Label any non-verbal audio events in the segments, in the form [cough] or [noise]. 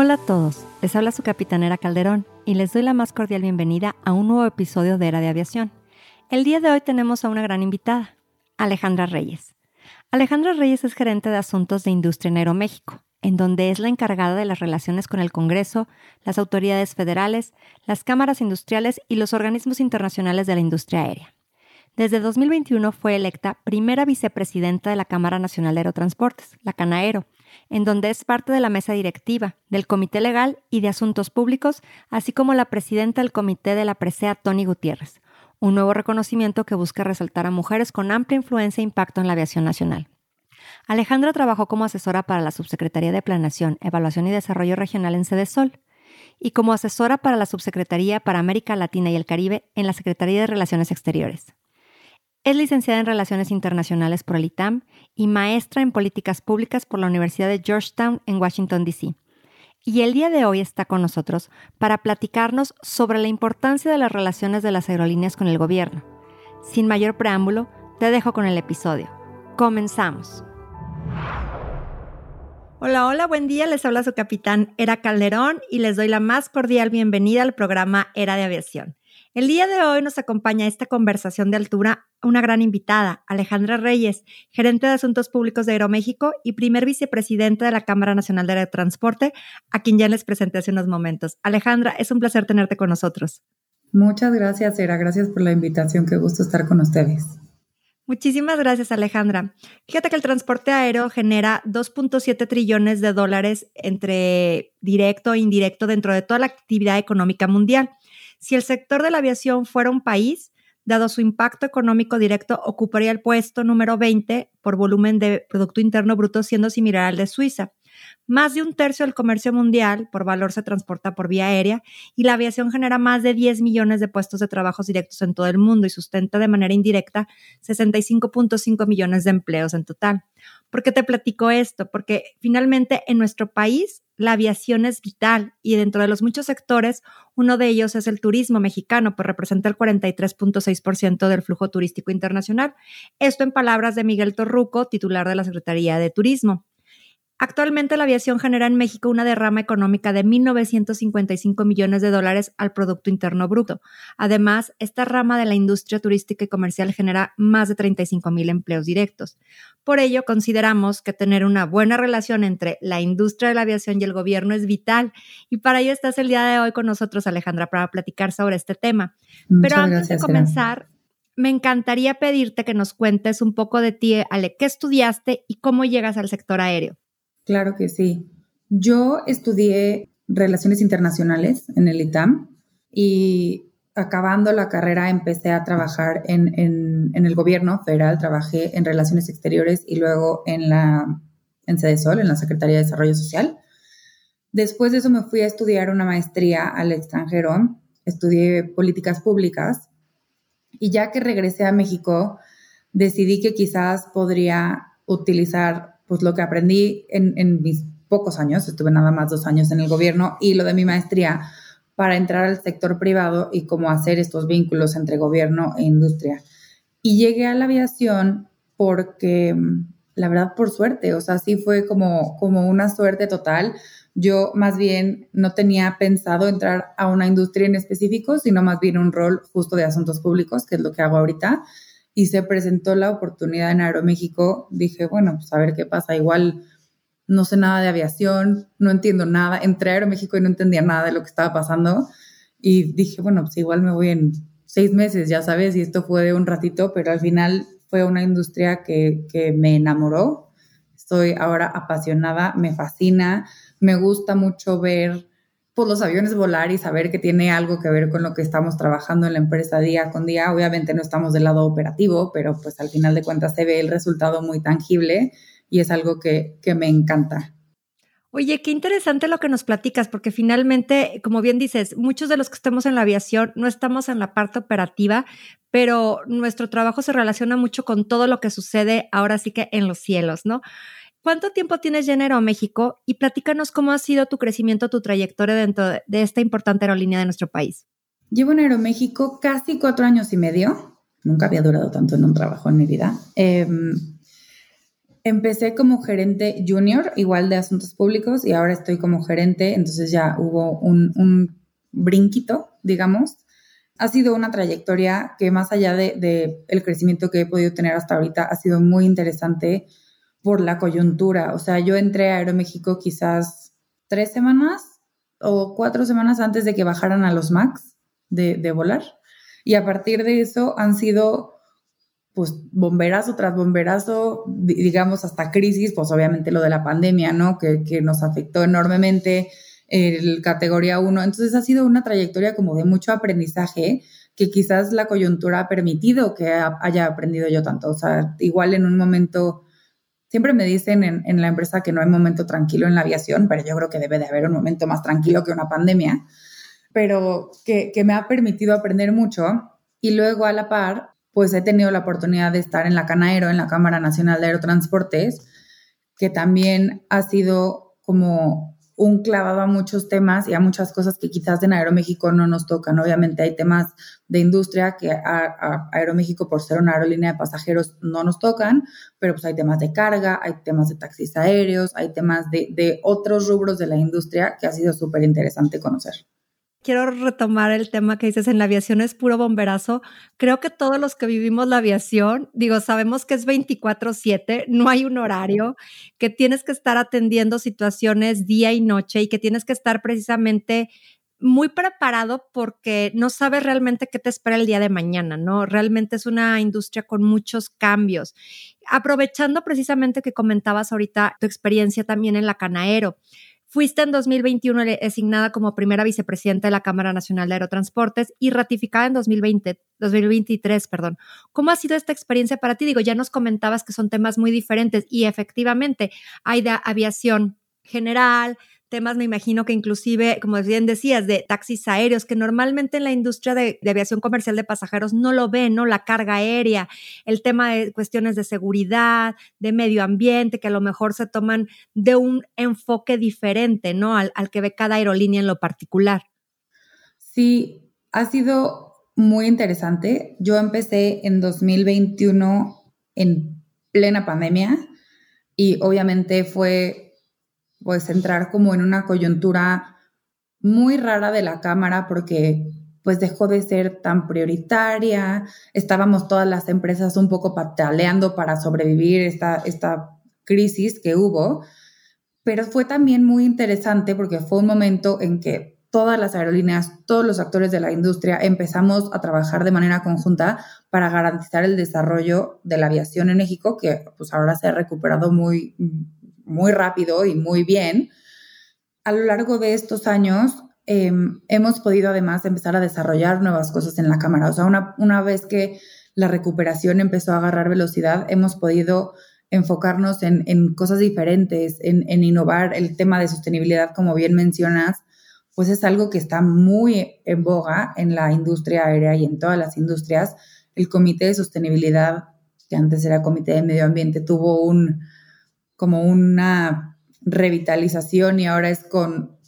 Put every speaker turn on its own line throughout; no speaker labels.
Hola a todos, les habla su capitanera Calderón y les doy la más cordial bienvenida a un nuevo episodio de Era de Aviación. El día de hoy tenemos a una gran invitada, Alejandra Reyes. Alejandra Reyes es gerente de asuntos de industria en Aeroméxico, en donde es la encargada de las relaciones con el Congreso, las autoridades federales, las cámaras industriales y los organismos internacionales de la industria aérea. Desde 2021 fue electa primera vicepresidenta de la Cámara Nacional de Aerotransportes, la CANAERO, en donde es parte de la mesa directiva, del Comité Legal y de Asuntos Públicos, así como la presidenta del Comité de la Presea, Tony Gutiérrez, un nuevo reconocimiento que busca resaltar a mujeres con amplia influencia e impacto en la aviación nacional. Alejandra trabajó como asesora para la Subsecretaría de Planeación, Evaluación y Desarrollo Regional en Sol y como asesora para la Subsecretaría para América Latina y el Caribe en la Secretaría de Relaciones Exteriores. Es licenciada en Relaciones Internacionales por el ITAM y maestra en Políticas Públicas por la Universidad de Georgetown en Washington, D.C. Y el día de hoy está con nosotros para platicarnos sobre la importancia de las relaciones de las aerolíneas con el gobierno. Sin mayor preámbulo, te dejo con el episodio. Comenzamos. Hola, hola, buen día. Les habla su capitán Era Calderón y les doy la más cordial bienvenida al programa Era de Aviación. El día de hoy nos acompaña esta conversación de altura una gran invitada, Alejandra Reyes, gerente de Asuntos Públicos de Aeroméxico y primer vicepresidente de la Cámara Nacional de Aerotransporte, a quien ya les presenté hace unos momentos. Alejandra, es un placer tenerte con nosotros.
Muchas gracias, Era. Gracias por la invitación. Qué gusto estar con ustedes.
Muchísimas gracias, Alejandra. Fíjate que el transporte aéreo genera 2.7 trillones de dólares entre directo e indirecto dentro de toda la actividad económica mundial. Si el sector de la aviación fuera un país, dado su impacto económico directo, ocuparía el puesto número 20 por volumen de Producto Interno Bruto, siendo similar al de Suiza. Más de un tercio del comercio mundial por valor se transporta por vía aérea y la aviación genera más de 10 millones de puestos de trabajos directos en todo el mundo y sustenta de manera indirecta 65.5 millones de empleos en total. ¿Por qué te platico esto? Porque finalmente en nuestro país la aviación es vital y dentro de los muchos sectores, uno de ellos es el turismo mexicano, pues representa el 43.6% del flujo turístico internacional. Esto en palabras de Miguel Torruco, titular de la Secretaría de Turismo. Actualmente la aviación genera en México una derrama económica de 1.955 millones de dólares al Producto Interno Bruto. Además, esta rama de la industria turística y comercial genera más de 35 mil empleos directos. Por ello, consideramos que tener una buena relación entre la industria de la aviación y el gobierno es vital. Y para ello estás el día de hoy con nosotros, Alejandra, para platicar sobre este tema. Pero antes de comenzar, me encantaría pedirte que nos cuentes un poco de ti, Ale, qué estudiaste y cómo llegas al sector aéreo.
Claro que sí. Yo estudié Relaciones Internacionales en el ITAM y acabando la carrera empecé a trabajar en, el gobierno federal, trabajé en Relaciones Exteriores y luego en la en en la Secretaría de Desarrollo Social. Después de eso me fui a estudiar una maestría al extranjero, estudié políticas públicas y ya que regresé a México, decidí que quizás podría utilizar pues lo que aprendí en, mis pocos años, estuve nada más dos años en el gobierno y lo de mi maestría para entrar al sector privado y cómo hacer estos vínculos entre gobierno e industria. Y llegué a la aviación porque, la verdad, por suerte, o sea, sí fue como, como una suerte total. Yo más bien no tenía pensado entrar a una industria en específico, sino más bien un rol justo de asuntos públicos, que es lo que hago ahorita y se presentó la oportunidad en Aeroméxico, dije, bueno, pues a ver qué pasa. Igual no sé nada de aviación, no entiendo nada. Entré a Aeroméxico y no entendía nada de lo que estaba pasando. Y dije, bueno, pues igual me voy en seis meses, ya sabes, y esto fue de un ratito, pero al final fue una industria que, que me enamoró. Estoy ahora apasionada, me fascina, me gusta mucho ver pues, los aviones volar y saber que tiene algo que ver con lo que estamos trabajando en la empresa día con día. Obviamente no estamos del lado operativo, pero pues al final de cuentas se ve el resultado muy tangible y es algo que, que me encanta.
Oye, qué interesante lo que nos platicas, porque finalmente, como bien dices, muchos de los que estamos en la aviación no estamos en la parte operativa, pero nuestro trabajo se relaciona mucho con todo lo que sucede ahora sí que en los cielos, ¿no? ¿Cuánto tiempo tienes ya en Aeroméxico? Y platícanos cómo ha sido tu crecimiento, tu trayectoria dentro de esta importante aerolínea de nuestro país.
Llevo en Aeroméxico casi cuatro años y medio. Nunca había durado tanto en un trabajo en mi vida. Em, Empecé como gerente junior, igual de asuntos públicos, y ahora estoy como gerente, entonces ya hubo un, brinquito, digamos. Ha sido una trayectoria que más allá de, de, el crecimiento que he podido tener hasta ahorita, ha sido muy interesante por la coyuntura. O sea, yo entré a Aeroméxico quizás tres semanas o cuatro semanas antes de que bajaran a los MAX de, volar. Y a partir de eso han sido pues bomberazo tras bomberazo, digamos hasta crisis, pues obviamente lo de la pandemia, ¿no? Que, nos afectó enormemente el categoría 1. Entonces ha sido una trayectoria como de mucho aprendizaje que quizás la coyuntura ha permitido que haya aprendido yo tanto. O sea, igual en un momento, siempre me dicen en, la empresa que no hay momento tranquilo en la aviación, pero yo creo que debe de haber un momento más tranquilo que una pandemia, pero que, que me ha permitido aprender mucho. Y luego a la par, pues he tenido la oportunidad de estar en la Canaero, en la Cámara Nacional de Aerotransportes, que también ha sido como un clavado a muchos temas y a muchas cosas que quizás en Aeroméxico no nos tocan. Obviamente hay temas de industria que a, Aeroméxico, por ser una aerolínea de pasajeros, no nos tocan, pero pues hay temas de carga, hay temas de taxis aéreos, hay temas de, de otros rubros de la industria que ha sido súper interesante conocer
quiero retomar el tema que dices en la aviación es puro bomberazo. Creo que todos los que vivimos la aviación, digo, sabemos que es 24/7, no hay un horario, que tienes que estar atendiendo situaciones día y noche y que tienes que estar precisamente muy preparado porque no sabes realmente qué te espera el día de mañana, ¿no? Realmente es una industria con muchos cambios. Aprovechando precisamente que comentabas ahorita tu experiencia también en la Canaero, Fuiste en 2021 designada como primera vicepresidenta de la Cámara Nacional de Aerotransportes y ratificada en 2020, 2023, perdón. ¿Cómo ha sido esta experiencia para ti? Digo, ya nos comentabas que son temas muy diferentes y efectivamente hay de aviación general, temas, me imagino que inclusive, como bien decías, de taxis aéreos, que normalmente en la industria de, aviación comercial de pasajeros no lo ven, ¿no? La carga aérea, el tema de cuestiones de seguridad, de medio ambiente, que a lo mejor se toman de un enfoque diferente, ¿no? Al, al que ve cada aerolínea en lo particular.
Sí, ha sido muy interesante. Yo empecé en 2021 en plena pandemia y obviamente fue pues entrar como en una coyuntura muy rara de la Cámara porque pues dejó de ser tan prioritaria, estábamos todas las empresas un poco pataleando para sobrevivir esta, esta crisis que hubo, pero fue también muy interesante porque fue un momento en que todas las aerolíneas, todos los actores de la industria empezamos a trabajar de manera conjunta para garantizar el desarrollo de la aviación en México, que pues ahora se ha recuperado muy, muy rápido y muy bien. A lo largo de estos años em, hemos podido además empezar a desarrollar nuevas cosas en la cámara. O sea, una, una vez que la recuperación empezó a agarrar velocidad, hemos podido enfocarnos en, en cosas diferentes, en, en, innovar. El tema de sostenibilidad, como bien mencionas, pues es algo que está muy en boga en la industria aérea y en todas las industrias. El Comité de Sostenibilidad, que antes era Comité de Medio Ambiente, tuvo un, como una revitalización y ahora es con,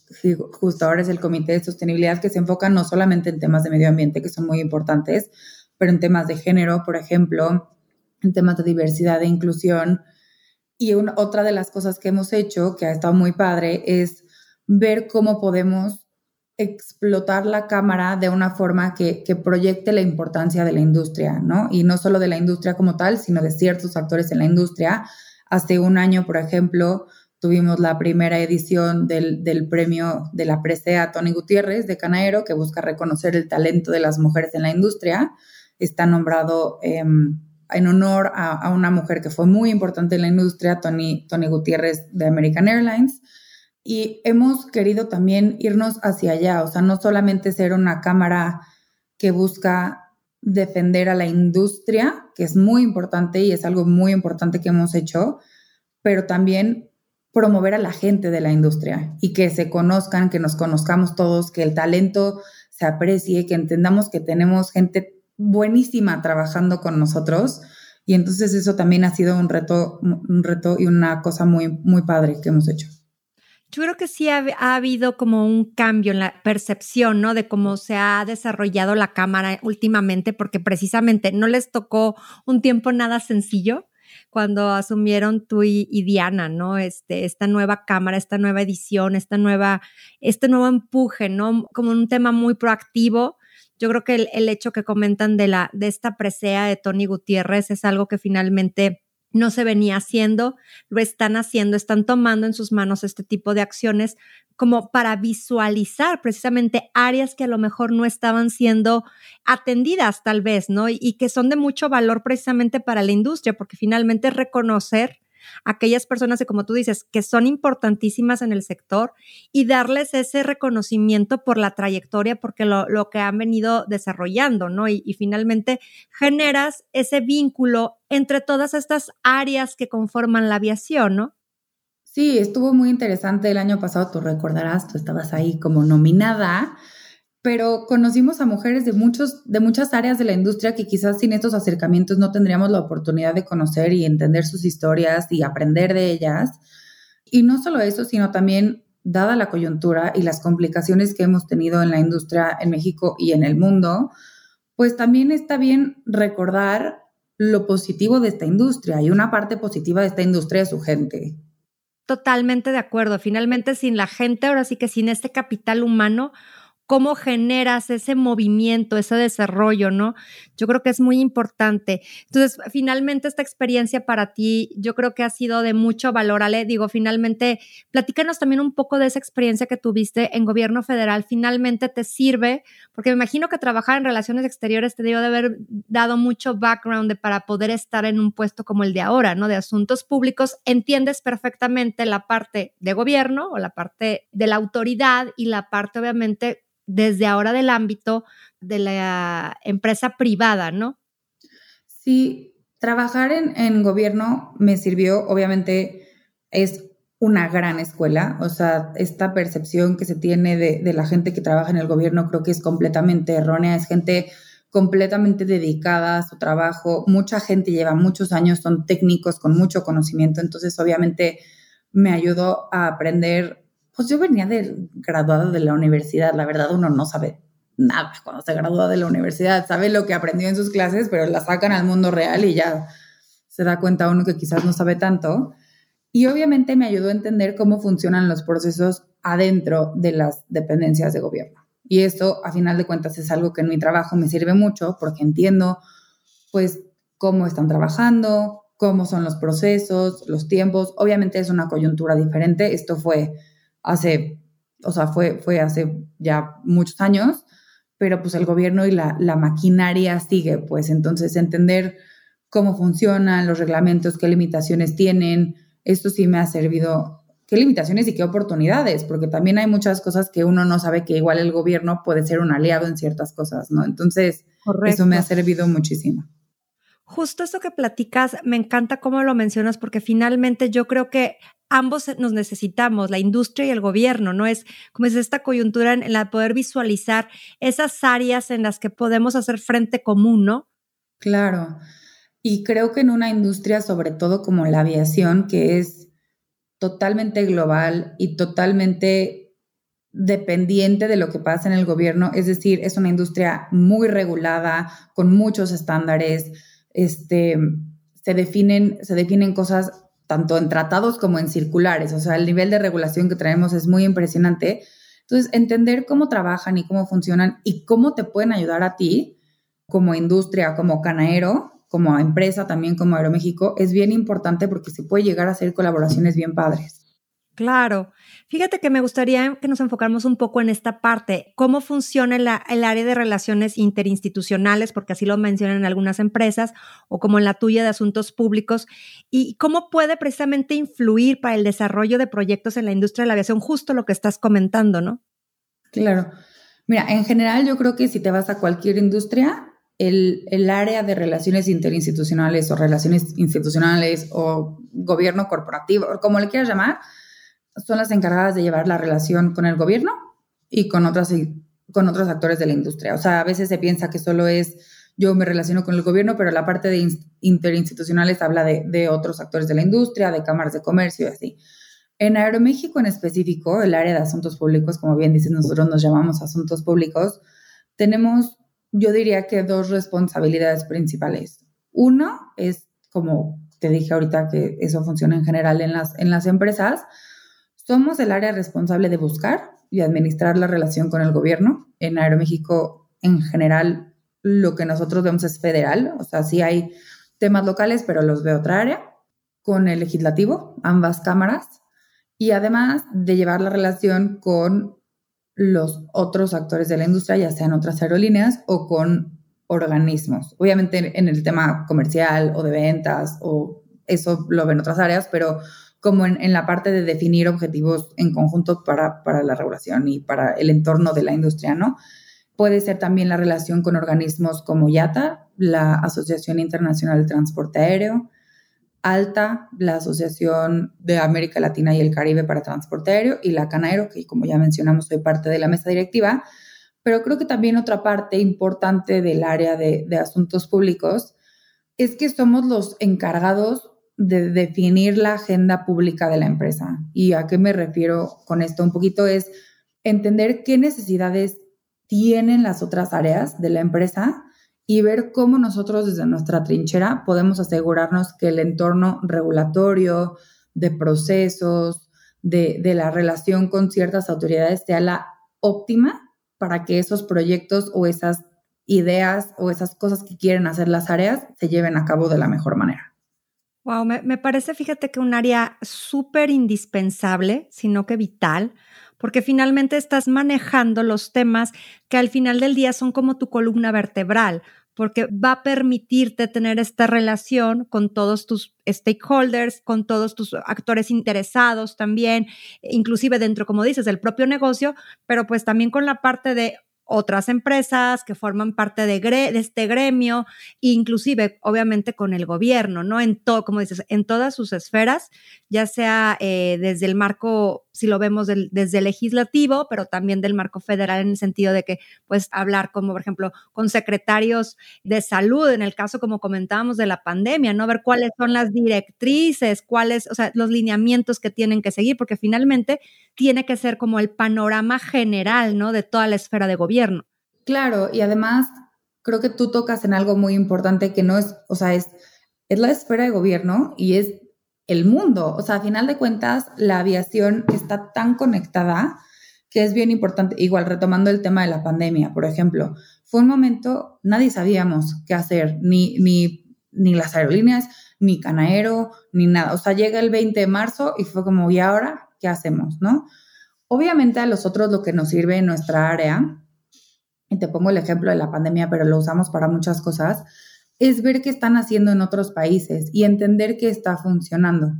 justo ahora es el Comité de Sostenibilidad que se enfoca no solamente en temas de medio ambiente, que son muy importantes, pero en temas de género, por ejemplo, en temas de diversidad e inclusión. Y otra de las cosas que hemos hecho, que ha estado muy padre, es ver cómo podemos explotar la cámara de una forma que, que, proyecte la importancia de la industria, ¿no? Y no solo de la industria como tal, sino de ciertos actores en la industria, Hace un año, por ejemplo, tuvimos la primera edición del, premio de la presea Tony Gutiérrez de Canaero, que busca reconocer el talento de las mujeres en la industria. Está nombrado em, en honor a, una mujer que fue muy importante en la industria, Tony, Tony Gutiérrez de American Airlines. Y hemos querido también irnos hacia allá, o sea, no solamente ser una cámara que busca defender a la industria, que es muy importante y es algo muy importante que hemos hecho, pero también promover a la gente de la industria y que se conozcan, que nos conozcamos todos, que el talento se aprecie, que entendamos que tenemos gente buenísima trabajando con nosotros. Y entonces eso también ha sido un reto, un reto y una cosa muy, muy padre que hemos hecho.
Yo creo que sí ha, ha, habido como un cambio en la percepción, ¿no? De cómo se ha desarrollado la cámara últimamente, porque precisamente no les tocó un tiempo nada sencillo cuando asumieron tú y, Diana, ¿no? Este, esta nueva cámara, esta nueva edición, esta nueva, este nuevo empuje, ¿no? Como un tema muy proactivo. Yo creo que el, el hecho que comentan de, la, de esta presea de Tony Gutiérrez es algo que finalmente no se venía haciendo, lo están haciendo, están tomando en sus manos este tipo de acciones como para visualizar precisamente áreas que a lo mejor no estaban siendo atendidas tal vez, ¿no? Y, que son de mucho valor precisamente para la industria, porque finalmente reconocer aquellas personas que, como tú dices, que son importantísimas en el sector y darles ese reconocimiento por la trayectoria, porque lo, que han venido desarrollando, ¿no? Y, y, finalmente generas ese vínculo entre todas estas áreas que conforman la aviación, ¿no?
Sí, estuvo muy interesante el año pasado, tú recordarás, tú estabas ahí como nominada pero conocimos a mujeres de, muchos, de muchas áreas de la industria que quizás sin estos acercamientos no tendríamos la oportunidad de conocer y entender sus historias y aprender de ellas. Y no solo eso, sino también, dada la coyuntura y las complicaciones que hemos tenido en la industria en México y en el mundo, pues también está bien recordar lo positivo de esta industria y una parte positiva de esta industria es su gente.
Totalmente de acuerdo. Finalmente, sin la gente, ahora sí que sin este capital humano, cómo generas ese movimiento, ese desarrollo, ¿no? Yo creo que es muy importante. Entonces, finalmente esta experiencia para ti, yo creo que ha sido de mucho valor, Ale. Digo, finalmente, platícanos también un poco de esa experiencia que tuviste en gobierno federal. Finalmente te sirve, porque me imagino que trabajar en relaciones exteriores te dio de haber dado mucho background para poder estar en un puesto como el de ahora, ¿no? De asuntos públicos. Entiendes perfectamente la parte de gobierno o la parte de la autoridad y la parte, obviamente, desde ahora del ámbito de la empresa privada, ¿no?
Sí, trabajar en, gobierno me sirvió, obviamente es una gran escuela, o sea, esta percepción que se tiene de, de, la gente que trabaja en el gobierno creo que es completamente errónea, es gente completamente dedicada a su trabajo, mucha gente lleva muchos años, son técnicos con mucho conocimiento, entonces obviamente me ayudó a aprender pues yo venía de graduada de la universidad, la verdad uno no sabe nada cuando se gradúa de la universidad, sabe lo que aprendió en sus clases, pero la sacan al mundo real y ya se da cuenta uno que quizás no sabe tanto. Y obviamente me ayudó a entender cómo funcionan los procesos adentro de las dependencias de gobierno. Y esto, a final de cuentas, es algo que en mi trabajo me sirve mucho porque entiendo, pues, cómo están trabajando, cómo son los procesos, los tiempos. Obviamente es una coyuntura diferente. Esto fue hace, o sea, fue, fue hace ya muchos años, pero pues el gobierno y la, la maquinaria sigue, pues entonces entender cómo funcionan los reglamentos, qué limitaciones tienen, esto sí me ha servido, qué limitaciones y qué oportunidades, porque también hay muchas cosas que uno no sabe que igual el gobierno puede ser un aliado en ciertas cosas, ¿no? Entonces, eso me ha servido muchísimo.
Justo esto que platicas, me encanta cómo lo mencionas, porque finalmente yo creo que ambos nos necesitamos, la industria y el gobierno, ¿no? Es como es esta coyuntura en, la poder visualizar esas áreas en las que podemos hacer frente común, ¿no?
Claro. Y creo que en una industria, sobre todo como la aviación, que es totalmente global y totalmente dependiente de lo que pasa en el gobierno, es decir, es una industria muy regulada, con muchos estándares, este, se definen, se definen cosas tanto en tratados como en circulares. O sea, el nivel de regulación que traemos es muy impresionante. Entonces, entender cómo trabajan y cómo funcionan y cómo te pueden ayudar a ti como industria, como canaero, como empresa, también como Aeroméxico, es bien importante porque se puede llegar a hacer colaboraciones bien padres.
Claro. Fíjate que me gustaría que nos enfocáramos un poco en esta parte, cómo funciona el área de relaciones interinstitucionales, porque así lo mencionan algunas empresas, o como en la tuya de asuntos públicos, y cómo puede precisamente influir para el desarrollo de proyectos en la industria de la aviación, justo lo que estás comentando, ¿no?
Claro. Mira, en general yo creo que si te vas a cualquier industria, el, el, área de relaciones interinstitucionales o relaciones institucionales o gobierno corporativo, o como le quieras llamar, son las encargadas de llevar la relación con el gobierno y con, otras, con otros actores de la industria. O sea, a veces se piensa que solo es yo me relaciono con el gobierno, pero la parte de interinstitucionales habla de, otros actores de la industria, de cámaras de comercio y así. En Aeroméxico en específico, el área de asuntos públicos, como bien dices, nosotros nos llamamos asuntos públicos, tenemos, yo diría que dos responsabilidades principales. Uno es, como te dije ahorita, que eso funciona en general en las, en las empresas, somos el área responsable de buscar y administrar la relación con el gobierno. En Aeroméxico, en general, lo que nosotros vemos es federal, o sea, sí hay temas locales, pero los ve otra área, con el legislativo, ambas cámaras, y además de llevar la relación con los otros actores de la industria, ya sean otras aerolíneas o con organismos. Obviamente en el tema comercial o de ventas o eso lo ven otras áreas, pero como en, la parte de definir objetivos en conjunto para, para la regulación y para el entorno de la industria, ¿no? Puede ser también la relación con organismos como IATA, la Asociación Internacional de Transporte Aéreo, ALTA, la Asociación de América Latina y el Caribe para Transporte Aéreo, y la CANAERO, que como ya mencionamos, soy parte de la mesa directiva. Pero creo que también otra parte importante del área de, de asuntos públicos es que somos los encargados de definir la agenda pública de la empresa. ¿Y a qué me refiero con esto? Un poquito es entender qué necesidades tienen las otras áreas de la empresa y ver cómo nosotros desde nuestra trinchera podemos asegurarnos que el entorno regulatorio, de procesos, de, de la relación con ciertas autoridades sea la óptima para que esos proyectos o esas ideas o esas cosas que quieren hacer las áreas se lleven a cabo de la mejor manera.
Wow, me, parece, fíjate que un área súper indispensable, sino que vital, porque finalmente estás manejando los temas que al final del día son como tu columna vertebral, porque va a permitirte tener esta relación con todos tus stakeholders, con todos tus actores interesados también, inclusive dentro, como dices, del propio negocio, pero pues también con la parte de otras empresas que forman parte de, este gremio, inclusive obviamente con el gobierno, ¿no? En todo, como dices, en todas sus esferas, ya sea eh, desde el marco, si lo vemos desde el legislativo, pero también del marco federal en el sentido de que, pues, hablar como, por ejemplo, con secretarios de salud, en el caso, como comentábamos, de la pandemia, ¿no? Ver cuáles son las directrices, cuáles, o sea, los lineamientos que tienen que seguir, porque finalmente tiene que ser como el panorama general, ¿no? De toda la esfera de gobierno.
Claro, y además creo que tú tocas en algo muy importante que no es, o sea, es, es la esfera de gobierno y es el mundo. O sea, a final de cuentas, la aviación está tan conectada que es bien importante, igual retomando el tema de la pandemia, por ejemplo, fue un momento, nadie sabíamos qué hacer, ni, ni, ni las aerolíneas, ni Canaero, ni nada. O sea, llega el 20 de marzo y fue como, ¿y ahora qué hacemos? ¿No? Obviamente a los otros lo que nos sirve en nuestra área y te pongo el ejemplo de la pandemia, pero lo usamos para muchas cosas, es ver qué están haciendo en otros países y entender qué está funcionando.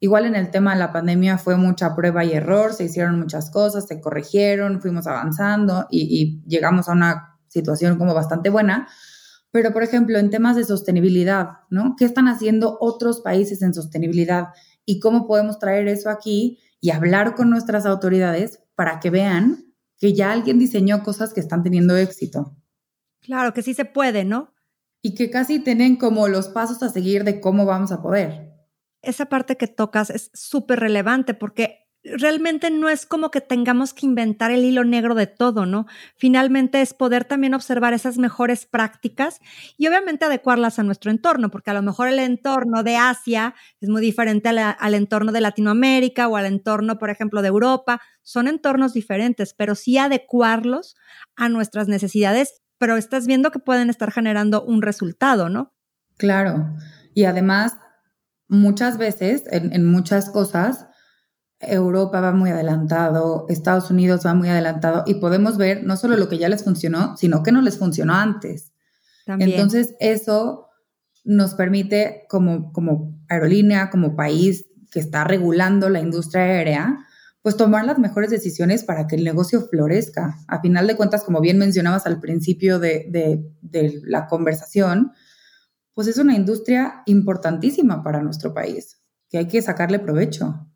Igual en el tema de la pandemia fue mucha prueba y error, se hicieron muchas cosas, se corrigieron, fuimos avanzando y, y llegamos a una situación como bastante buena. Pero, por ejemplo, en temas de sostenibilidad, ¿no? ¿Qué están haciendo otros países en sostenibilidad? ¿Y cómo podemos traer eso aquí y hablar con nuestras autoridades para que vean que ya alguien diseñó cosas que están teniendo éxito.
Claro, que sí se puede, ¿no?
Y que casi tienen como los pasos a seguir de cómo vamos a poder.
Esa parte que tocas es súper relevante porque realmente no es como que tengamos que inventar el hilo negro de todo, ¿no? Finalmente es poder también observar esas mejores prácticas y obviamente adecuarlas a nuestro entorno, porque a lo mejor el entorno de Asia es muy diferente al entorno de Latinoamérica o al entorno, por ejemplo, de Europa. Son entornos diferentes, pero sí adecuarlos a nuestras necesidades, pero estás viendo que pueden estar generando un resultado, ¿no?
Claro. Y además, muchas veces, en, en muchas cosas, Europa va muy adelantado, Estados Unidos va muy adelantado y podemos ver no solo lo que ya les funcionó, sino que no les funcionó antes. Entonces, eso nos permite como, como aerolínea, como país que está regulando la industria aérea, pues tomar las mejores decisiones para que el negocio florezca. A final de cuentas, como bien mencionabas al principio de, la conversación, pues es una industria importantísima para nuestro país, que hay que sacarle provecho.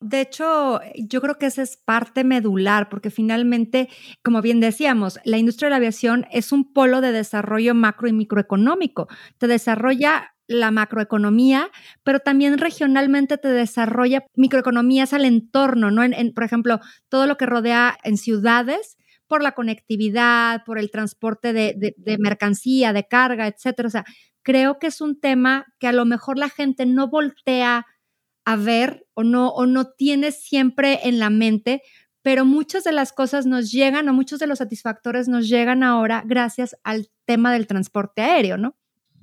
De hecho, yo creo que esa es parte medular, porque finalmente, como bien decíamos, la industria de la aviación es un polo de desarrollo macro y microeconómico. Te desarrolla la macroeconomía, pero también regionalmente te desarrolla microeconomías al entorno, ¿no? En, por ejemplo, todo lo que rodea en ciudades por la conectividad, por el transporte de, de, mercancía, de carga, etcétera. O sea, creo que es un tema que a lo mejor la gente no voltea a ver o no, o no tiene siempre en la mente, pero muchas de las cosas nos llegan o muchos de los satisfactores nos llegan ahora gracias al tema del transporte aéreo, ¿no?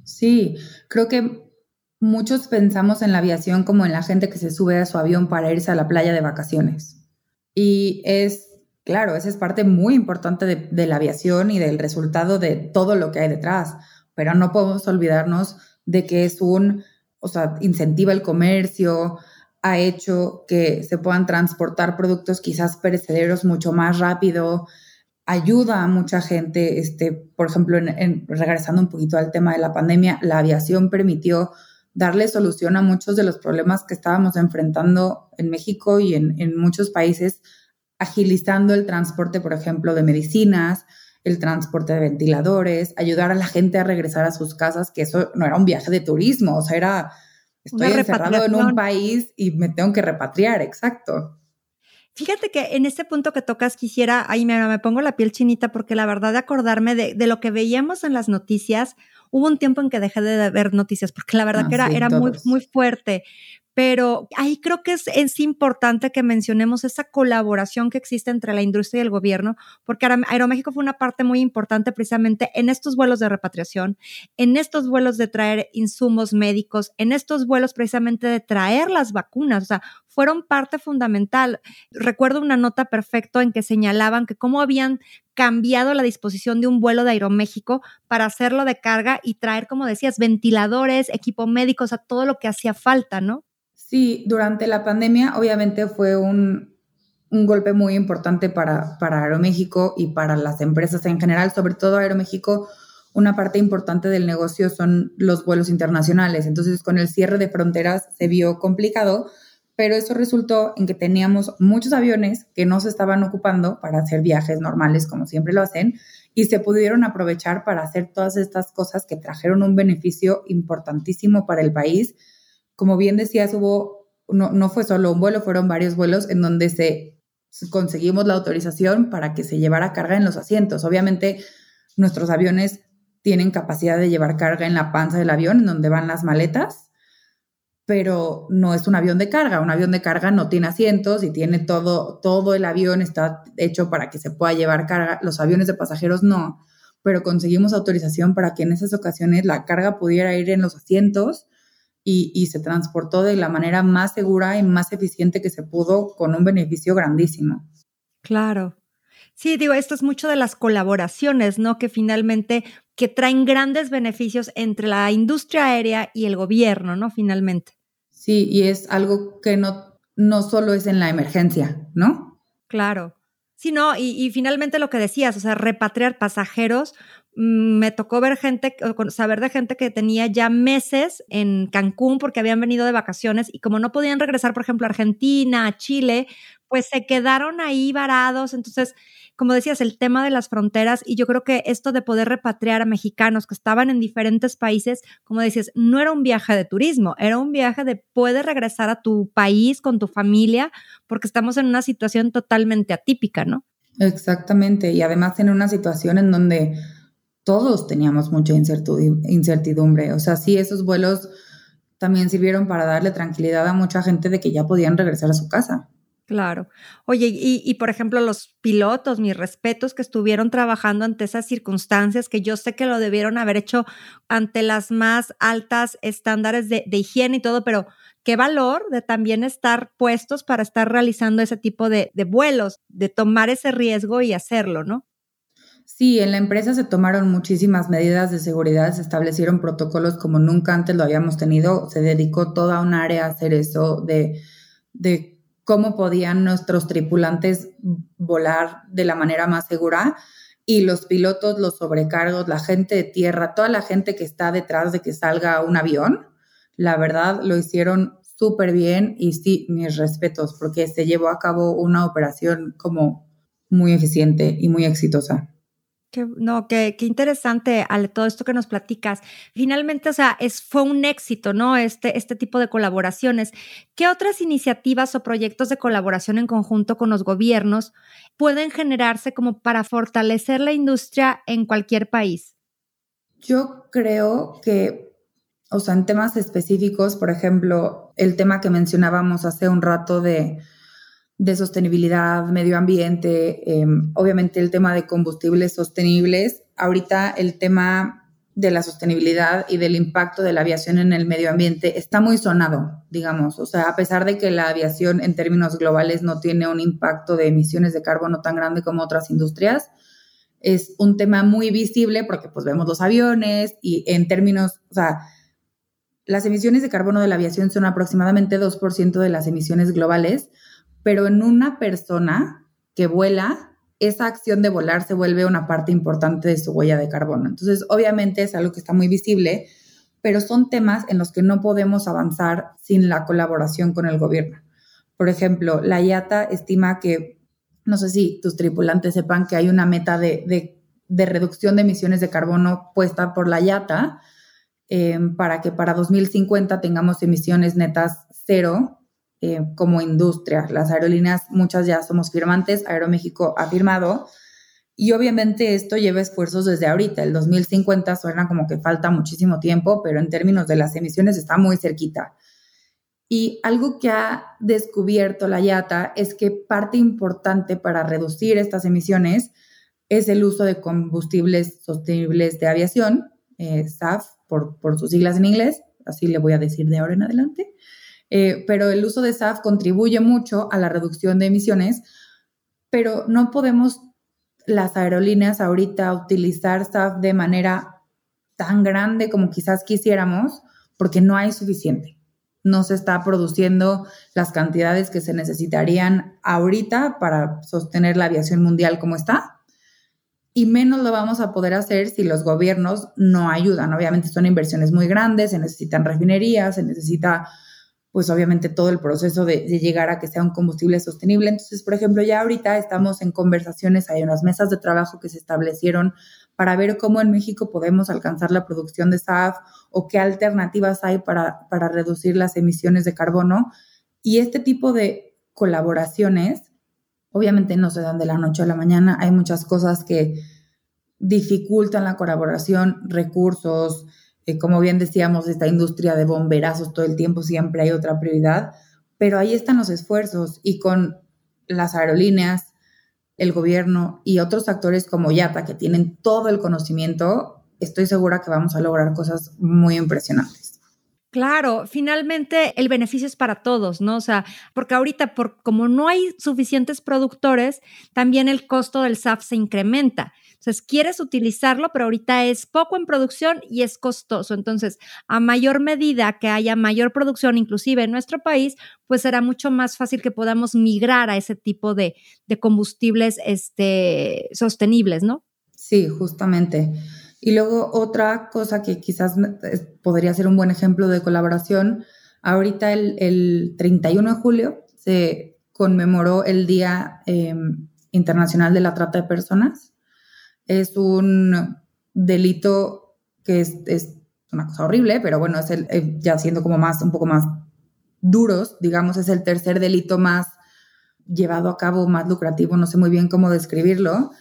Sí, creo que muchos pensamos en la aviación como en la gente que se sube a su avión para irse a la playa de vacaciones. Y es, claro, esa es parte muy importante de, la aviación y del resultado de todo lo que hay detrás, pero no podemos olvidarnos de que es un, o sea, incentiva el comercio, ha hecho que se puedan transportar productos quizás perecederos mucho más rápido, ayuda a mucha gente, este, por ejemplo, en, regresando un poquito al tema de la pandemia, la aviación permitió darle solución a muchos de los problemas que estábamos enfrentando en México y en, en muchos países, agilizando el transporte, por ejemplo, de medicinas, el transporte de ventiladores, ayudar a la gente a regresar a sus casas, que eso no era un viaje de turismo, o sea, era, estoy encerrado en un país y me tengo que repatriar, exacto.
Fíjate que en este punto que tocas quisiera, ahí me, me pongo la piel chinita porque la verdad de acordarme de, de, lo que veíamos en las noticias, hubo un tiempo en que dejé de ver noticias porque la verdad ah, que era, era muy, muy fuerte, pero ahí creo que es, es, importante que mencionemos esa colaboración que existe entre la industria y el gobierno, porque Aeroméxico fue una parte muy importante precisamente en estos vuelos de repatriación, en estos vuelos de traer insumos médicos, en estos vuelos precisamente de traer las vacunas, o sea, fueron parte fundamental. Recuerdo una nota perfecta en que señalaban que cómo habían cambiado la disposición de un vuelo de Aeroméxico para hacerlo de carga y traer, como decías, ventiladores, equipo médico, o sea, todo lo que hacía falta, ¿no?
Sí, durante la pandemia obviamente fue un, golpe muy importante para, para Aeroméxico y para las empresas en general, sobre todo Aeroméxico, una parte importante del negocio son los vuelos internacionales. Entonces, con el cierre de fronteras se vio complicado, pero eso resultó en que teníamos muchos aviones que no se estaban ocupando para hacer viajes normales como siempre lo hacen y se pudieron aprovechar para hacer todas estas cosas que trajeron un beneficio importantísimo para el país como bien decías, hubo, no, no fue solo un vuelo, fueron varios vuelos en donde se conseguimos la autorización para que se llevara carga en los asientos. Obviamente, nuestros aviones tienen capacidad de llevar carga en la panza del avión, en donde van las maletas, pero no es un avión de carga. Un avión de carga no tiene asientos y tiene todo, todo el avión está hecho para que se pueda llevar carga. Los aviones de pasajeros no, pero conseguimos autorización para que en esas ocasiones la carga pudiera ir en los asientos y, se transportó de la manera más segura y más eficiente que se pudo con un beneficio grandísimo.
Claro. Sí, digo, esto es mucho de las colaboraciones, ¿no? Que finalmente, que traen grandes beneficios entre la industria aérea y el gobierno, ¿no? Finalmente.
Sí, y es algo que no, no solo es en la emergencia, ¿no?
Claro. Sí, no, y, finalmente lo que decías, o sea, repatriar pasajeros, me tocó ver gente, saber de gente que tenía ya meses en Cancún porque habían venido de vacaciones y como no podían regresar, por ejemplo, a Argentina, a Chile, pues se quedaron ahí varados. Entonces, como decías, el tema de las fronteras y yo creo que esto de poder repatriar a mexicanos que estaban en diferentes países, como decías, no era un viaje de turismo, era un viaje de puedes regresar a tu país con tu familia porque estamos en una situación totalmente atípica, ¿no?
Exactamente, y además en una situación en donde todos teníamos mucha incertidumbre. O sea, sí, esos vuelos también sirvieron para darle tranquilidad a mucha gente de que ya podían regresar a su casa.
Claro. Oye, y, por ejemplo, los pilotos, mis respetos, que estuvieron trabajando ante esas circunstancias, que yo sé que lo debieron haber hecho ante las más altas estándares de, higiene y todo, pero qué valor de también estar puestos para estar realizando ese tipo de vuelos, de tomar ese riesgo y hacerlo, ¿no?
Sí, en la empresa se tomaron muchísimas medidas de seguridad, se establecieron protocolos como nunca antes lo habíamos tenido, se dedicó toda un área a hacer eso de, cómo podían nuestros tripulantes volar de la manera más segura y los pilotos, los sobrecargos, la gente de tierra, toda la gente que está detrás de que salga un avión, la verdad lo hicieron súper bien y sí, mis respetos, porque se llevó a cabo una operación como muy eficiente y muy exitosa.
Qué, no, qué, qué, interesante, Ale, todo esto que nos platicas. Finalmente, o sea, es, fue un éxito, ¿no? Este, este tipo de colaboraciones. ¿Qué otras iniciativas o proyectos de colaboración en conjunto con los gobiernos pueden generarse como para fortalecer la industria en cualquier país?
Yo creo que, o sea, en temas específicos, por ejemplo, el tema que mencionábamos hace un rato de de sostenibilidad, medio ambiente, em, obviamente el tema de combustibles sostenibles. Ahorita el tema de la sostenibilidad y del impacto de la aviación en el medio ambiente está muy sonado, digamos. O sea, a pesar de que la aviación en términos globales no tiene un impacto de emisiones de carbono tan grande como otras industrias, es un tema muy visible porque pues vemos los aviones y en términos, o sea, las emisiones de carbono de la aviación son aproximadamente 2% de las emisiones globales, pero en una persona que vuela, esa acción de volar se vuelve una parte importante de su huella de carbono. Entonces, obviamente es algo que está muy visible, pero son temas en los que no podemos avanzar sin la colaboración con el gobierno. Por ejemplo, la IATA estima que, no sé si tus tripulantes sepan que hay una meta de, reducción de emisiones de carbono puesta por la IATA eh, para que para 2050 tengamos emisiones netas cero eh, como industria. Las aerolíneas, muchas ya somos firmantes, Aeroméxico ha firmado, y obviamente esto lleva esfuerzos desde ahorita. El 2050 suena como que falta muchísimo tiempo, pero en términos de las emisiones está muy cerquita. Y algo que ha descubierto la IATA es que parte importante para reducir estas emisiones es el uso de combustibles sostenibles de aviación, eh, SAF por, por sus siglas en inglés, así le voy a decir de ahora en adelante. Eh, pero el uso de SAF contribuye mucho a la reducción de emisiones, pero no podemos las aerolíneas ahorita utilizar SAF de manera tan grande como quizás quisiéramos, porque no hay suficiente. No se está produciendo las cantidades que se necesitarían ahorita para sostener la aviación mundial como está. Y menos lo vamos a poder hacer si los gobiernos no ayudan. Obviamente son inversiones muy grandes, se necesitan refinerías, se necesita pues obviamente todo el proceso de, llegar a que sea un combustible sostenible. Entonces, por ejemplo, ya ahorita estamos en conversaciones, hay unas mesas de trabajo que se establecieron para ver cómo en México podemos alcanzar la producción de SAF o qué alternativas hay para, para reducir las emisiones de carbono. Y este tipo de colaboraciones, obviamente no se dan de la noche a la mañana, hay muchas cosas que dificultan la colaboración, recursos, eh, como bien decíamos, esta industria de bomberazos todo el tiempo siempre hay otra prioridad, pero ahí están los esfuerzos y con las aerolíneas, el gobierno y otros actores como YATA que tienen todo el conocimiento, estoy segura que vamos a lograr cosas muy impresionantes.
Claro, finalmente el beneficio es para todos, ¿no? O sea, porque ahorita, por, como no hay suficientes productores, también el costo del SAF se incrementa. Entonces, quieres utilizarlo, pero ahorita es poco en producción y es costoso. Entonces, a mayor medida que haya mayor producción, inclusive en nuestro país, pues será mucho más fácil que podamos migrar a ese tipo de, combustibles este, sostenibles, ¿no?
Sí, justamente. Y luego otra cosa que quizás podría ser un buen ejemplo de colaboración, ahorita el, 31 de julio se conmemoró el Día em, Internacional de la Trata de Personas es un delito que es, una cosa horrible, pero bueno, es el, eh, ya siendo como más, un poco más duros, digamos, es el tercer delito más llevado a cabo, más lucrativo, no sé muy bien cómo describirlo,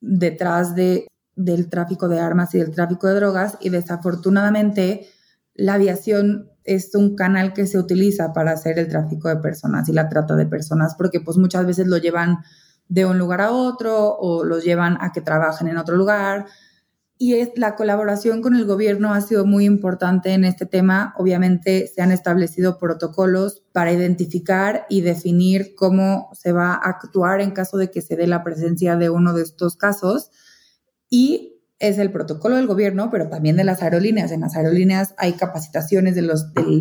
detrás de, del tráfico de armas y del tráfico de drogas. Y desafortunadamente la aviación es un canal que se utiliza para hacer el tráfico de personas y la trata de personas porque pues muchas veces lo llevan de un lugar a otro o los llevan a que trabajen en otro lugar. Y la colaboración con el gobierno ha sido muy importante en este tema. Obviamente se han establecido protocolos para identificar y definir cómo se va a actuar en caso de que se dé la presencia de uno de estos casos. Y es el protocolo del gobierno, pero también de las aerolíneas. En las aerolíneas hay capacitaciones del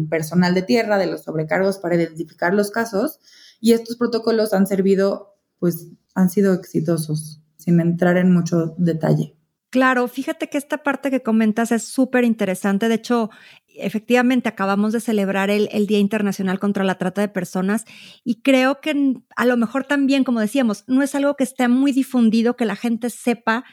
personal de tierra, de los sobrecargos para identificar los casos. Y estos protocolos han servido pues han sido exitosos, sin entrar en mucho detalle.
Claro, fíjate que esta parte que comentas es súper interesante. De hecho, efectivamente acabamos de celebrar el, el, Día Internacional contra la Trata de Personas y creo que a lo mejor también, como decíamos, no es algo que esté muy difundido, que la gente sepa,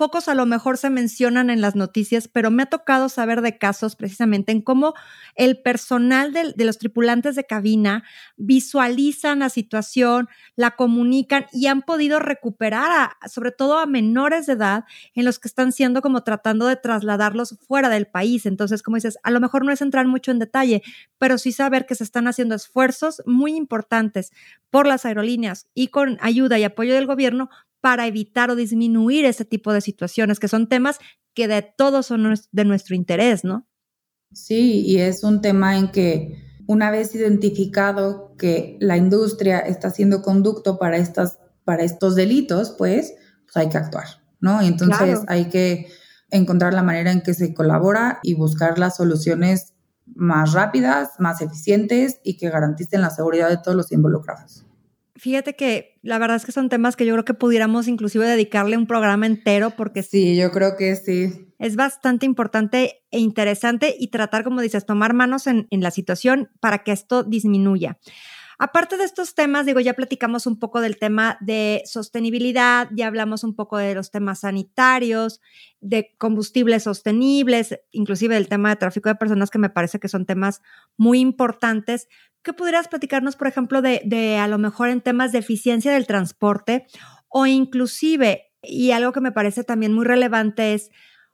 pocos a lo mejor se mencionan en las noticias, pero me ha tocado saber de casos precisamente en cómo el personal de, los tripulantes de cabina visualizan la situación, la comunican y han podido recuperar, a, sobre todo a menores de edad, en los que están siendo como tratando de trasladarlos fuera del país. Entonces, como dices, a lo mejor no es entrar mucho en detalle, pero sí saber que se están haciendo esfuerzos muy importantes por las aerolíneas y con ayuda y apoyo del gobierno para evitar o disminuir ese tipo de situaciones, que son temas que de todos son de nuestro interés, ¿no?
Sí, y es un tema en que una vez identificado que la industria está haciendo conducto para, estas, para estos delitos, pues, pues hay que actuar, ¿no? Y entonces claro. hay que encontrar la manera en que se colabora y buscar las soluciones más rápidas, más eficientes y que garanticen la seguridad de todos los involucrados.
Fíjate que la verdad es que son temas que yo creo que pudiéramos inclusive dedicarle un programa entero porque
sí, yo creo que sí.
Es bastante importante e interesante y tratar, como dices, tomar manos en, en la situación para que esto disminuya. Aparte de estos temas, digo, ya platicamos un poco del tema de sostenibilidad, ya hablamos un poco de los temas sanitarios, de combustibles sostenibles, inclusive del tema de tráfico de personas, que me parece que son temas muy importantes. ¿Qué pudieras platicarnos, por ejemplo, de, a lo mejor en temas de eficiencia del transporte o inclusive, y algo que me parece también muy relevante es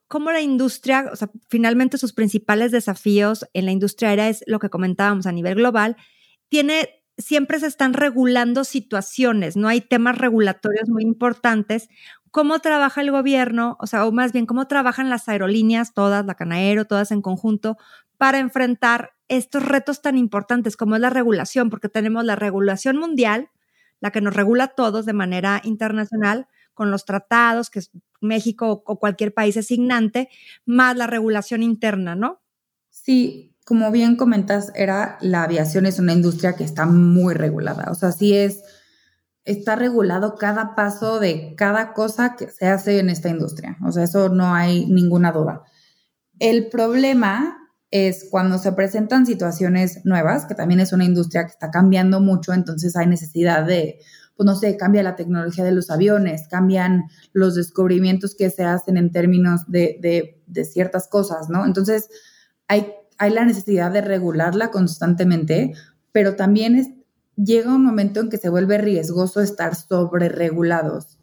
cómo la industria, o sea, finalmente sus principales desafíos en la industria aérea es lo que comentábamos a nivel global, tiene siempre se están regulando situaciones, no hay temas regulatorios muy importantes. ¿Cómo trabaja el gobierno? O sea, o más bien, ¿cómo trabajan las aerolíneas, todas, la Canaero, todas en conjunto, para enfrentar estos retos tan importantes como es la regulación, porque tenemos la regulación mundial, la que nos regula a todos de manera internacional, con los tratados que México o cualquier país es signante, más la regulación interna, ¿no?
Sí, como bien comentas, era la aviación es una industria que está muy regulada. O sea, sí es, está regulado cada paso de cada cosa que se hace en esta industria. O sea, eso no hay ninguna duda. El problema es cuando se presentan situaciones nuevas, que también es una industria que está cambiando mucho, entonces hay necesidad de, pues no sé, cambia la tecnología de los aviones, cambian los descubrimientos que se hacen en términos de, de, ciertas cosas, ¿no? Entonces hay, hay la necesidad de regularla constantemente, pero también es, llega un momento en que se vuelve riesgoso estar sobre regulados.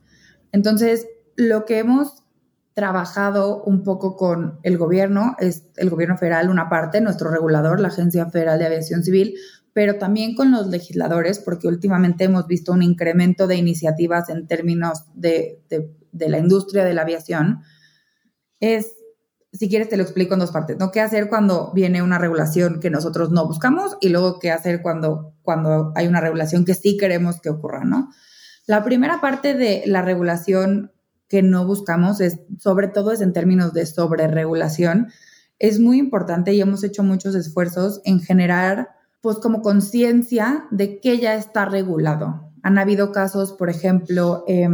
Entonces, lo que hemos trabajado un poco con el gobierno, es el gobierno federal una parte, nuestro regulador, la Agencia Federal de Aviación Civil, pero también con los legisladores, porque últimamente hemos visto un incremento de iniciativas en términos de, de, de la industria de la aviación. Es, si quieres te lo explico en dos partes, ¿no? ¿Qué hacer cuando viene una regulación que nosotros no buscamos y luego qué hacer cuando, cuando hay una regulación que sí queremos que ocurra, ¿no? La primera parte de la regulación que no buscamos, es, sobre todo es en términos de sobreregulación, es muy importante y hemos hecho muchos esfuerzos en generar, pues como conciencia de que ya está regulado. Han habido casos, por ejemplo, eh,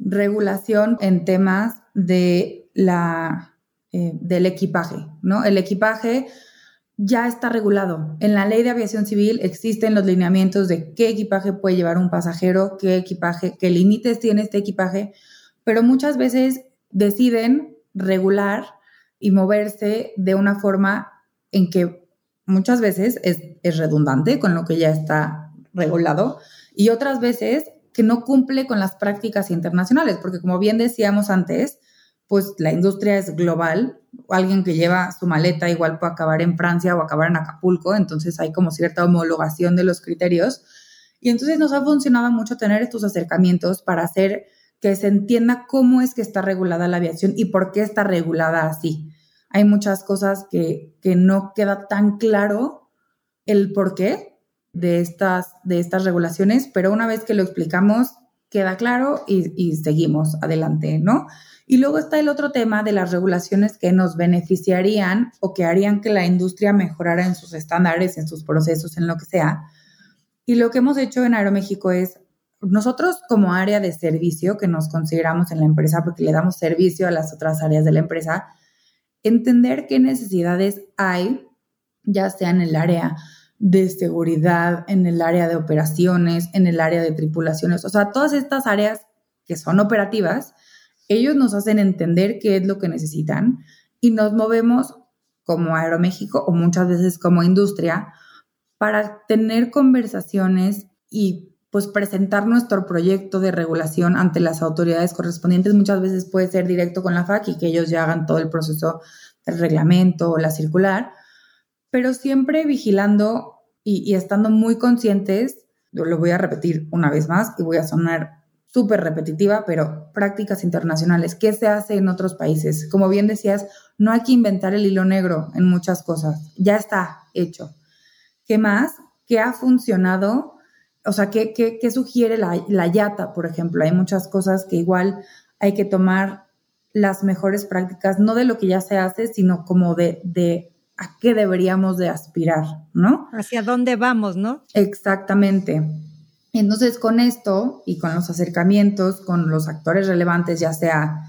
regulación en temas de la, eh, del equipaje, ¿no? El equipaje ya está regulado. En la ley de aviación civil existen los lineamientos de qué equipaje puede llevar un pasajero, qué equipaje, qué límites tiene este equipaje, pero muchas veces deciden regular y moverse de una forma en que muchas veces es, redundante con lo que ya está regulado y otras veces que no cumple con las prácticas internacionales, porque como bien decíamos antes, pues la industria es global, alguien que lleva su maleta igual puede acabar en Francia o acabar en Acapulco, entonces hay como cierta homologación de los criterios. Y entonces nos ha funcionado mucho tener estos acercamientos para hacer que se entienda cómo es que está regulada la aviación y por qué está regulada así. Hay muchas cosas que, que no queda tan claro el por qué de estas, de estas regulaciones, pero una vez que lo explicamos, queda claro y, y seguimos adelante, ¿no? Y luego está el otro tema de las regulaciones que nos beneficiarían o que harían que la industria mejorara en sus estándares, en sus procesos, en lo que sea. Y lo que hemos hecho en Aeroméxico es nosotros como área de servicio que nos consideramos en la empresa porque le damos servicio a las otras áreas de la empresa, entender qué necesidades hay, ya sea en el área de seguridad, en el área de operaciones, en el área de tripulaciones, o sea, todas estas áreas que son operativas, ellos nos hacen entender qué es lo que necesitan y nos movemos como Aeroméxico o muchas veces como industria para tener conversaciones y pues presentar nuestro proyecto de regulación ante las autoridades correspondientes. Muchas veces puede ser directo con la FAC y que ellos ya hagan todo el proceso del reglamento o la circular, pero siempre vigilando y, estando muy conscientes, lo voy a repetir una vez más y voy a sonar súper repetitiva, pero prácticas internacionales. ¿Qué se hace en otros países? Como bien decías, no hay que inventar el hilo negro en muchas cosas. Ya está hecho. ¿Qué más? ¿Qué ha funcionado? O sea, ¿qué, qué, sugiere la, la, YATA, por ejemplo? Hay muchas cosas que igual hay que tomar las mejores prácticas, no de lo que ya se hace, sino como de, de a qué deberíamos de aspirar, ¿no?
Hacia dónde vamos, ¿no?
Exactamente. Entonces, con esto y con los acercamientos con los actores relevantes, ya sea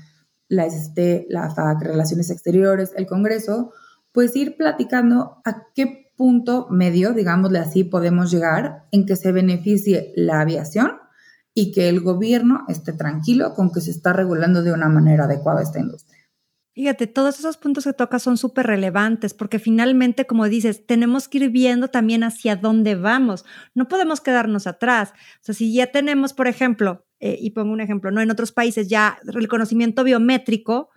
la SST, la FAC, Relaciones Exteriores, el Congreso, pues ir platicando a qué punto medio, digámosle así, podemos llegar en que se beneficie la aviación y que el gobierno esté tranquilo con que se está regulando de una manera adecuada esta industria.
Fíjate, todos esos puntos que tocas son súper relevantes porque finalmente, como dices, tenemos que ir viendo también hacia dónde vamos. No podemos quedarnos atrás. O sea, si ya tenemos, por ejemplo, eh, y pongo un ejemplo, ¿no? En otros países ya el conocimiento biométrico,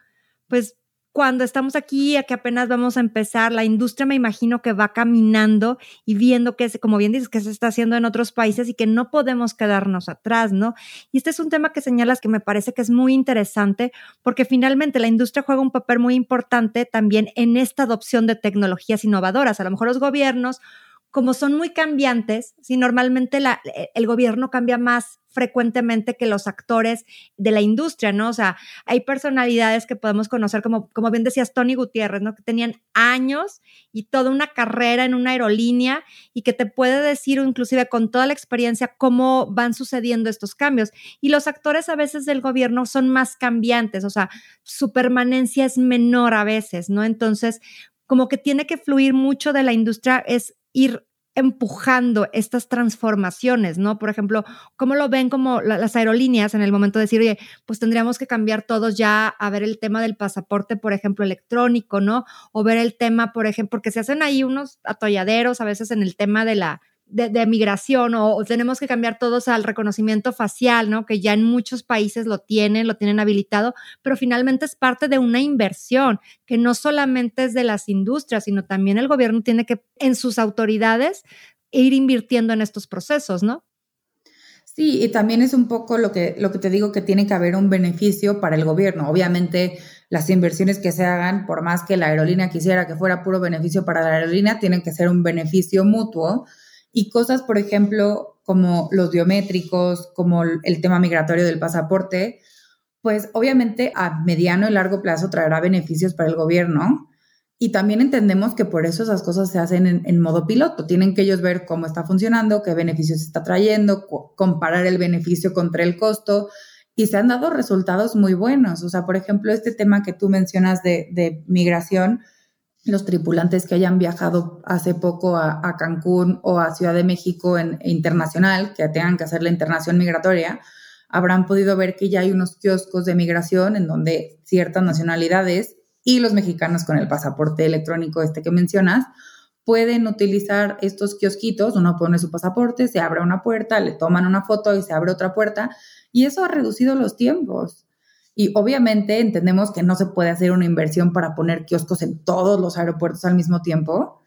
pues cuando estamos aquí, a que apenas vamos a empezar, la industria me imagino que va caminando y viendo que, como bien dices, que se está haciendo en otros países y que no podemos quedarnos atrás, ¿no? Y este es un tema que señalas que me parece que es muy interesante porque finalmente la industria juega un papel muy importante también en esta adopción de tecnologías innovadoras. A lo mejor los gobiernos como son muy cambiantes, si normalmente la, e, el gobierno cambia más frecuentemente que los actores de la industria, ¿no? O sea, hay personalidades que podemos conocer, como, como bien decías Tony Gutiérrez, ¿no? Que tenían años y toda una carrera en una aerolínea y que te puede decir, inclusive con toda la experiencia, cómo van sucediendo estos cambios. Y los actores a veces del gobierno son más cambiantes, o sea, su permanencia es menor a veces, ¿no? Entonces, como que tiene que fluir mucho de la industria es ir empujando estas transformaciones, ¿no? Por ejemplo, ¿cómo lo ven como las aerolíneas en el momento de decir, oye, pues tendríamos que cambiar todos ya a ver el tema del pasaporte, por ejemplo, electrónico, ¿no? O ver el tema, por ejemplo, porque se hacen ahí unos atolladeros a veces en el tema de la, de, migración o, tenemos que cambiar todos al reconocimiento facial, ¿no? Que ya en muchos países lo tienen, lo tienen habilitado, pero finalmente es parte de una inversión que no solamente es de las industrias, sino también el gobierno tiene que, en sus autoridades, ir invirtiendo en estos procesos, ¿no?
Sí, y también es un poco lo que, lo que te digo, que tiene que haber un beneficio para el gobierno. Obviamente, las inversiones que se hagan, por más que la aerolínea quisiera que fuera puro beneficio para la aerolínea, tienen que ser un beneficio mutuo y cosas, por ejemplo, como los biométricos, como el tema migratorio del pasaporte, pues obviamente a mediano y largo plazo traerá beneficios para el gobierno. Y también entendemos que por eso esas cosas se hacen en, modo piloto. Tienen que ellos ver cómo está funcionando, qué beneficios está trayendo, comparar el beneficio contra el costo. Y se han dado resultados muy buenos. O sea, por ejemplo, este tema que tú mencionas de, migración, los tripulantes que hayan viajado hace poco a, Cancún o a Ciudad de México en, internacional, que tengan que hacer la internación migratoria, habrán podido ver que ya hay unos kioscos de migración en donde ciertas nacionalidades y los mexicanos con el pasaporte electrónico este que mencionas pueden utilizar estos kiosquitos, uno pone su pasaporte, se abre una puerta, le toman una foto y se abre otra puerta y eso ha reducido los tiempos. Y obviamente entendemos que no se puede hacer una inversión para poner kioscos en todos los aeropuertos al mismo tiempo,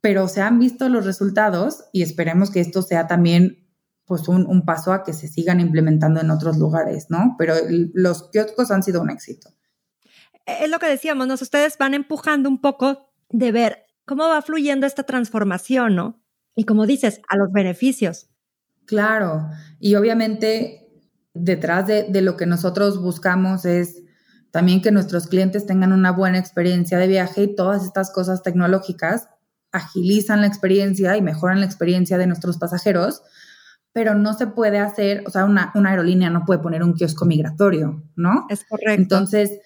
pero se han visto los resultados y esperemos que esto sea también pues un, paso a que se sigan implementando en otros lugares, ¿no? Pero los kioscos han sido un éxito.
Es lo que decíamos, ¿no? Ustedes van empujando un poco de ver cómo va fluyendo esta transformación, ¿no? Y como dices, a los beneficios.
Claro, y obviamente detrás de, lo que nosotros buscamos es también que nuestros clientes tengan una buena experiencia de viaje y todas estas cosas tecnológicas agilizan la experiencia y mejoran la experiencia de nuestros pasajeros, pero no se puede hacer, o sea, una, una aerolínea no puede poner un kiosco migratorio, ¿no?
Es correcto.
Entonces,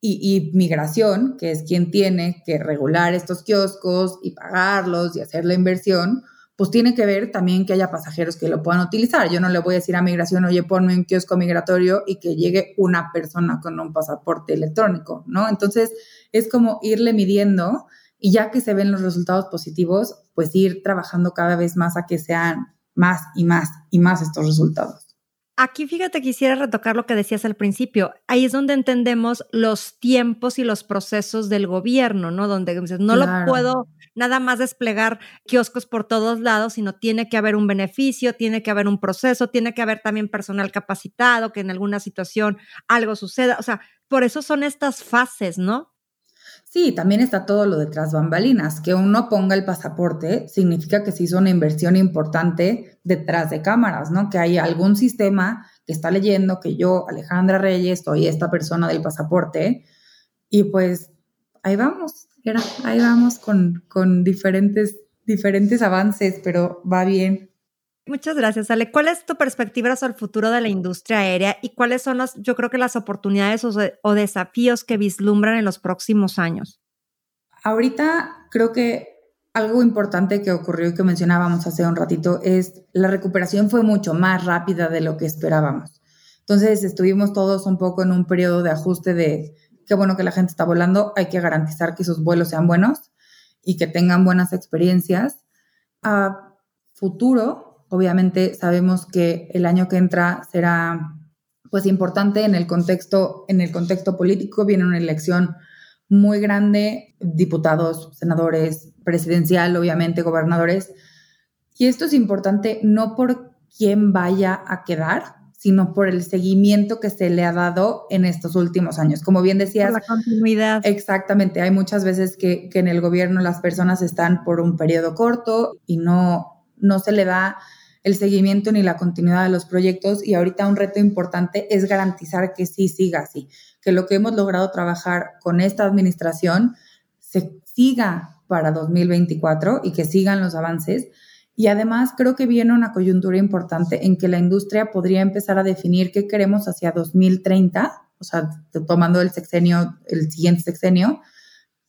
y, migración, que es quien tiene que regular estos kioscos y pagarlos y hacer la inversión, pues tiene que ver también que haya pasajeros que lo puedan utilizar. Yo no le voy a decir a migración, oye, ponme un kiosco migratorio y que llegue una persona con un pasaporte electrónico, ¿no? Entonces, es como irle midiendo y ya que se ven los resultados positivos, pues ir trabajando cada vez más a que sean más y más y más estos resultados.
Aquí fíjate, quisiera retocar lo que decías al principio. Ahí es donde entendemos los tiempos y los procesos del gobierno, ¿no? Donde no lo puedo nada más desplegar kioscos por todos lados, sino tiene que haber un beneficio, tiene que haber un proceso, tiene que haber también personal capacitado, que en alguna situación algo suceda. O sea, por eso son estas fases, ¿no?
Sí, también está todo lo detrás bambalinas. Que uno ponga el pasaporte significa que se hizo una inversión importante detrás de cámaras, ¿no? Que hay algún sistema que está leyendo que yo, Alejandra Reyes, soy esta persona del pasaporte. Y pues ahí vamos, ahí vamos con, con diferentes, diferentes avances, pero va bien.
Muchas gracias, Ale. ¿Cuál es tu perspectiva sobre el futuro de la industria aérea y cuáles son las, yo creo que las oportunidades o, desafíos que vislumbran en los próximos años?
Ahorita creo que algo importante que ocurrió y que mencionábamos hace un ratito es la recuperación fue mucho más rápida de lo que esperábamos. Entonces estuvimos todos un poco en un periodo de ajuste de qué bueno que la gente está volando, hay que garantizar que sus vuelos sean buenos y que tengan buenas experiencias. A futuro, Obviamente sabemos que el año que entra será pues importante en el contexto en el contexto político viene una elección muy grande, diputados, senadores, presidencial, obviamente gobernadores. Y esto es importante no por quién vaya a quedar, sino por el seguimiento que se le ha dado en estos últimos años. Como bien decías.
la continuidad.
Exactamente. Hay muchas veces que, que, en el gobierno las personas están por un periodo corto y no, no se le da el seguimiento ni la continuidad de los proyectos y ahorita un reto importante es garantizar que sí siga así, que lo que hemos logrado trabajar con esta administración se siga para 2024 y que sigan los avances. Y además creo que viene una coyuntura importante en que la industria podría empezar a definir qué queremos hacia 2030, o sea, tomando el sexenio, el siguiente sexenio,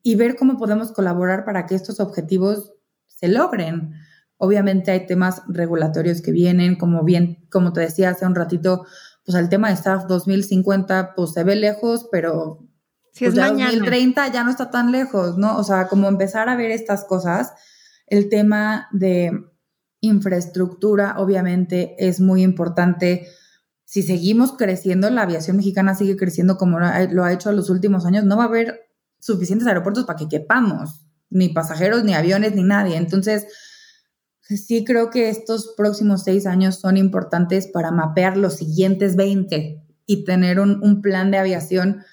y ver cómo podemos colaborar para que estos objetivos se logren. Obviamente hay temas regulatorios que vienen, como bien, como te decía hace un ratito, pues el tema de SAF 2050, pues se ve lejos, pero
si es pues,
2030 ya no está tan lejos, ¿no? O sea, como empezar a ver estas cosas, el tema de infraestructura obviamente es muy importante. Si seguimos creciendo, la aviación mexicana sigue creciendo como lo ha hecho en los últimos años, no va a haber suficientes aeropuertos para que quepamos, ni pasajeros, ni aviones, ni nadie. Entonces, sí creo que estos próximos seis años son importantes para mapear los siguientes 20 y tener un, plan de aviación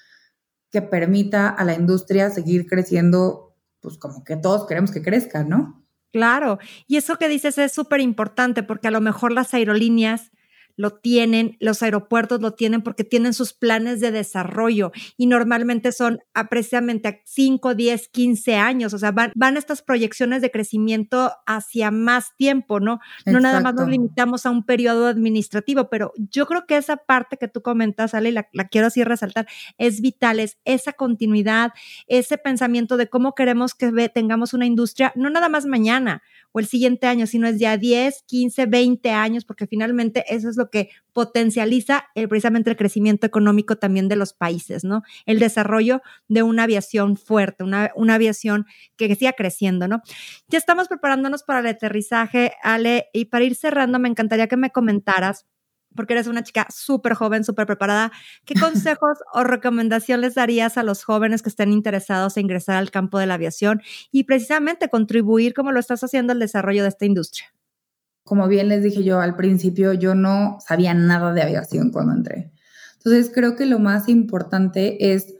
que permita a la industria seguir creciendo, pues como que todos queremos que crezca, ¿no?
Claro, y eso que dices es súper importante porque a lo mejor las aerolíneas lo tienen, los aeropuertos lo tienen porque tienen sus planes de desarrollo y normalmente son precisamente a 5, 10, 15 años, o sea, van, van estas proyecciones de crecimiento hacia más tiempo, ¿no? No nada más nos limitamos a un periodo administrativo, pero yo creo que esa parte que tú comentas, Ale, la, la quiero así resaltar, es vital, es esa continuidad, ese pensamiento de cómo queremos que tengamos una industria, no nada más mañana o el siguiente año, sino es ya 10, 15, 20 años, porque finalmente eso es lo que potencializa el, precisamente el crecimiento económico también de los países, ¿no? El desarrollo de una aviación fuerte, una, una aviación que siga creciendo, ¿no? Ya estamos preparándonos para el aterrizaje, Ale, y para ir cerrando, me encantaría que me comentaras porque eres una chica súper joven, súper preparada. ¿Qué [laughs] consejos o recomendación les darías a los jóvenes que estén interesados en ingresar al campo de la aviación y precisamente contribuir como lo estás haciendo al desarrollo de esta industria?
como bien les dije yo al principio, yo no sabía nada de aviación cuando entré. Entonces creo que lo más importante es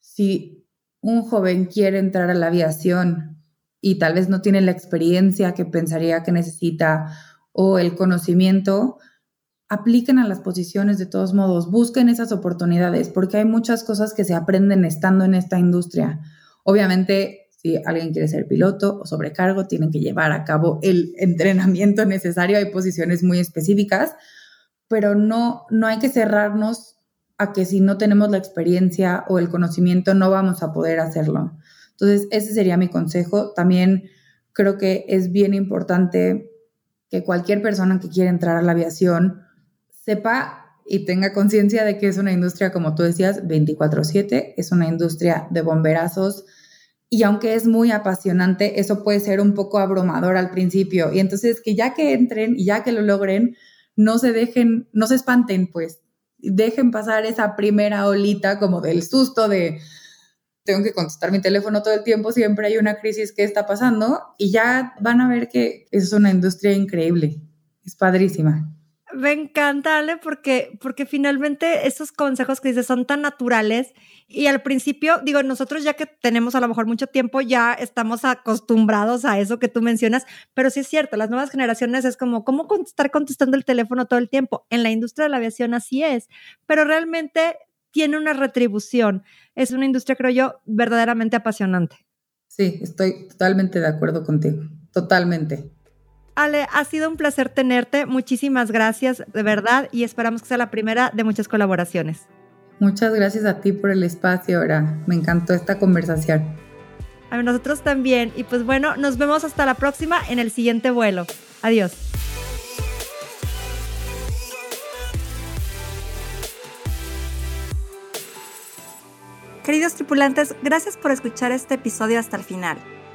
si un joven quiere entrar a la aviación y tal vez no tiene la experiencia que pensaría que necesita o el conocimiento, apliquen a las posiciones de todos modos, busquen esas oportunidades, porque hay muchas cosas que se aprenden estando en esta industria. Obviamente si alguien quiere ser piloto o sobrecargo, tienen que llevar a cabo el entrenamiento necesario. Hay posiciones muy específicas, pero no, no hay que cerrarnos a que si no tenemos la experiencia o el conocimiento no vamos a poder hacerlo. Entonces, ese sería mi consejo. También creo que es bien importante que cualquier persona que quiera entrar a la aviación sepa y tenga conciencia de que es una industria, como tú decías, 24/7, es una industria de bomberazos. Y aunque es muy apasionante, eso puede ser un poco abrumador al principio. Y entonces que ya que entren y ya que lo logren, no se dejen, no se espanten, pues, dejen pasar esa primera olita como del susto de tengo que contestar mi teléfono todo el tiempo, siempre hay una crisis que está pasando y ya van a ver que es una industria increíble, es padrísima.
Me encanta, Ale, porque, porque finalmente esos consejos que dices son tan naturales y al principio, digo, nosotros ya que tenemos a lo mejor mucho tiempo, ya estamos acostumbrados a eso que tú mencionas, pero sí es cierto, las nuevas generaciones es como, ¿cómo estar contestando el teléfono todo el tiempo? En la industria de la aviación así es, pero realmente tiene una retribución. Es una industria, creo yo, verdaderamente apasionante.
Sí, estoy totalmente de acuerdo contigo, totalmente.
Ale, ha sido un placer tenerte. Muchísimas gracias, de verdad, y esperamos que sea la primera de muchas colaboraciones.
Muchas gracias a ti por el espacio, ahora. Me encantó esta conversación.
A nosotros también. Y pues bueno, nos vemos hasta la próxima en el siguiente vuelo. Adiós. Queridos tripulantes, gracias por escuchar este episodio hasta el final.